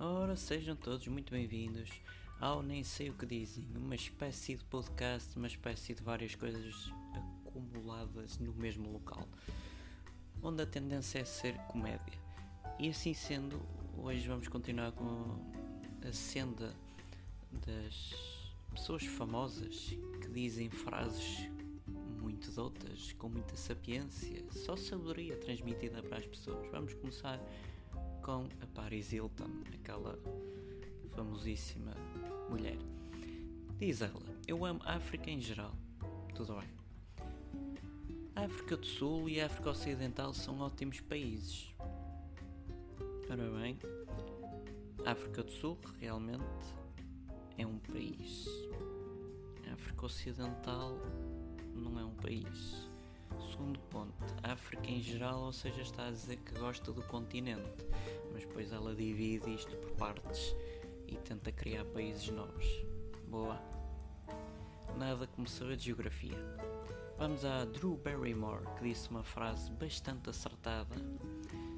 Ora, sejam todos muito bem-vindos ao Nem Sei O Que Dizem, uma espécie de podcast, uma espécie de várias coisas acumuladas no mesmo local, onde a tendência é ser comédia. E assim sendo, hoje vamos continuar com a senda das pessoas famosas que dizem frases muito doutas, com muita sapiência, só sabedoria transmitida para as pessoas. Vamos começar com a Paris Hilton, aquela famosíssima mulher. Diz ela: Eu amo a África em geral. Tudo bem. A África do Sul e a África Ocidental são ótimos países. Ora bem, a África do Sul realmente é um país. A África Ocidental não é um país. Segundo ponto, a África em geral, ou seja, está a dizer que gosta do continente, mas depois ela divide isto por partes e tenta criar países novos. Boa. Nada como saber de geografia. Vamos a Drew Barrymore, que disse uma frase bastante acertada.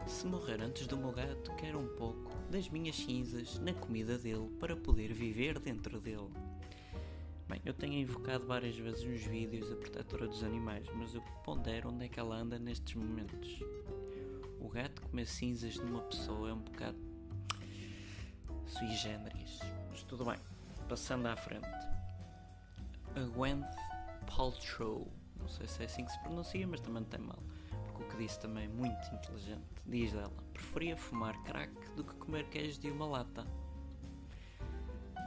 Se morrer antes do meu gato, quero um pouco das minhas cinzas na comida dele para poder viver dentro dele. Bem, eu tenho invocado várias vezes nos vídeos a protetora dos animais, mas eu pondero onde é que ela anda nestes momentos. O gato comer cinzas de uma pessoa é um bocado sui generis, mas tudo bem. Passando à frente. A Gwyneth Paltrow, não sei se é assim que se pronuncia, mas também tem mal, porque o que disse também é muito inteligente. Diz dela: preferia fumar crack do que comer queijo de uma lata.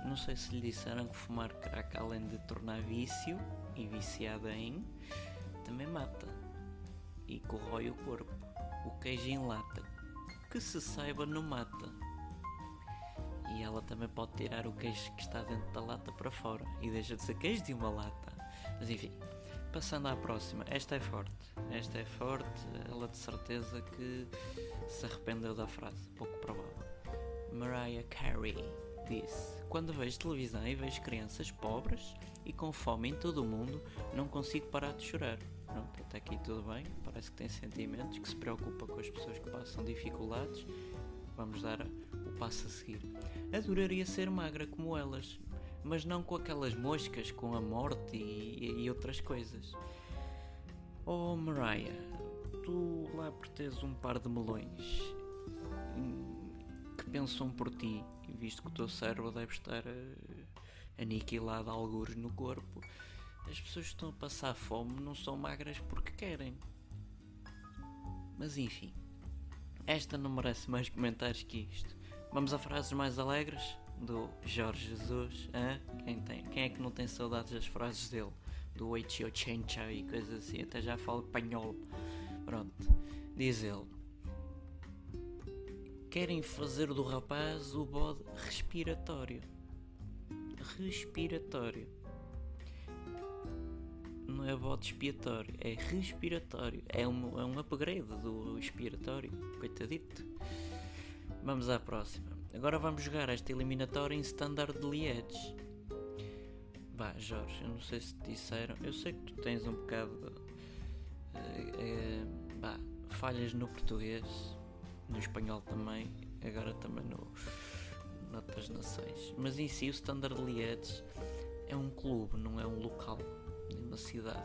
Não sei se lhe disseram que fumar crack, além de tornar vício e viciada em, também mata e corrói o corpo. O queijo em lata, que se saiba, não mata. E ela também pode tirar o queijo que está dentro da lata para fora e deixa de ser queijo de uma lata. Mas enfim, passando à próxima, esta é forte. Esta é forte, ela de certeza que se arrependeu da frase, pouco provável. Mariah Carey disse: Quando vejo televisão e vejo crianças pobres e com fome em todo o mundo, não consigo parar de chorar. Pronto, até aqui tudo bem. Parece que tem sentimentos, que se preocupa com as pessoas que passam dificuldades. Vamos dar o passo a seguir. Adoraria ser magra como elas, mas não com aquelas moscas com a morte e, e outras coisas. Oh, Mariah, tu lá por teres um par de melões pensam por ti, visto que o teu cérebro deve estar uh, aniquilado a algures no corpo, as pessoas que estão a passar fome não são magras porque querem. Mas enfim, esta não merece mais comentários que isto. Vamos a frases mais alegres do Jorge Jesus. Quem, tem, quem é que não tem saudades das frases dele? Do Eichio Chencha e coisas assim, até já falo espanhol. Pronto, diz ele querem fazer do rapaz o bode respiratório. Respiratório. Não é bode expiatório, é respiratório. É um, é um upgrade do expiratório. Coitadito. Vamos à próxima. Agora vamos jogar esta eliminatória em Standard de Liège. Vá, Jorge, eu não sei se te disseram. Eu sei que tu tens um bocado. Uh, uh, bah, falhas no português no espanhol também, agora também no noutras nações. Mas em si o Standard Liège é um clube, não é um local, nem uma cidade.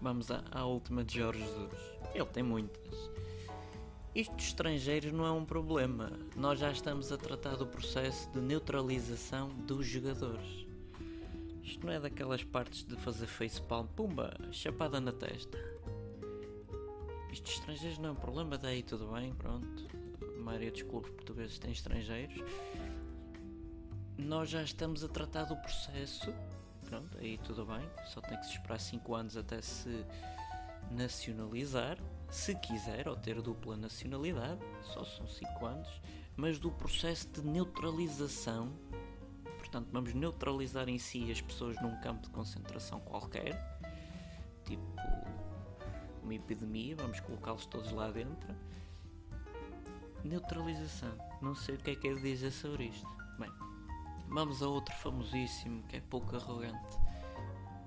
Vamos à, à última de Jorge Jesus. Ele tem muitas. Isto de estrangeiros não é um problema. Nós já estamos a tratar do processo de neutralização dos jogadores. Isto não é daquelas partes de fazer facepalm, pumba, chapada na testa. Isto de estrangeiros não é problema, daí tudo bem, pronto. A maioria dos clubes portugueses tem estrangeiros. Nós já estamos a tratar do processo, pronto, aí tudo bem. Só tem que se esperar 5 anos até se nacionalizar, se quiser, ou ter dupla nacionalidade, só são 5 anos. Mas do processo de neutralização, portanto, vamos neutralizar em si as pessoas num campo de concentração qualquer, tipo uma epidemia, vamos colocá-los todos lá dentro. Neutralização. Não sei o que é que ele dizer sobre isto. Bem, vamos a outro famosíssimo que é pouco arrogante.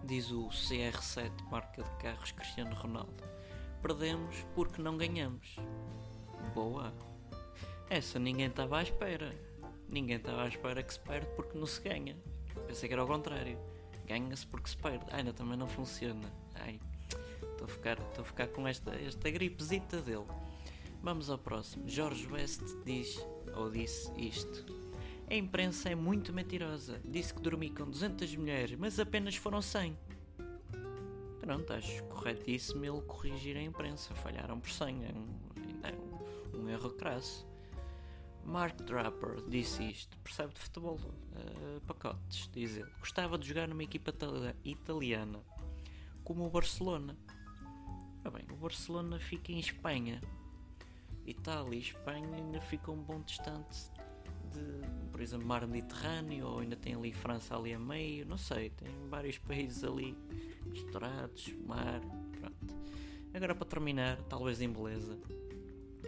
Diz o CR7, marca de carros Cristiano Ronaldo. Perdemos porque não ganhamos. Boa. Essa ninguém estava à espera. Ninguém estava à espera que se perde porque não se ganha. Pensei que era ao contrário. Ganha-se porque se perde. Ainda também não funciona. Ai, a ficar, estou a ficar com esta, esta gripezita dele. Vamos ao próximo. George West diz, ou disse isto. A imprensa é muito mentirosa. Disse que dormi com 200 mulheres, mas apenas foram 100. Pronto, acho corretíssimo ele corrigir a imprensa. Falharam por 100. É um, é um, um erro crasso. Mark Draper disse isto. Percebe de futebol? Uh, pacotes, diz ele. Gostava de jogar numa equipa italiana, como o Barcelona. Ah bem, o Barcelona fica em Espanha. Itália e Espanha ainda ficam um bom distante de, por exemplo, mar Mediterrâneo, ou ainda tem ali França ali a meio, não sei, tem vários países ali misturados, mar, pronto. Agora para terminar, talvez em beleza,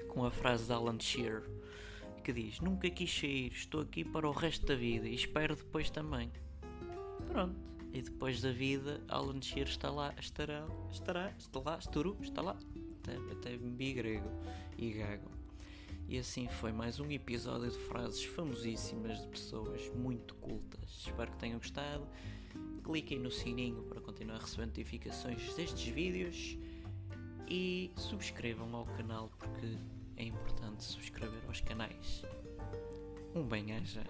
com a frase de Alan Shearer, que diz, nunca quis sair, estou aqui para o resto da vida e espero depois também. Pronto. E depois da vida, Alan Shearer está lá, estará, estará, está lá, estará, está lá, até, até bi grego e gago. E assim foi mais um episódio de frases famosíssimas de pessoas muito cultas. Espero que tenham gostado. Cliquem no sininho para continuar a receber notificações destes vídeos e subscrevam ao canal porque é importante subscrever aos canais. Um bem-aja.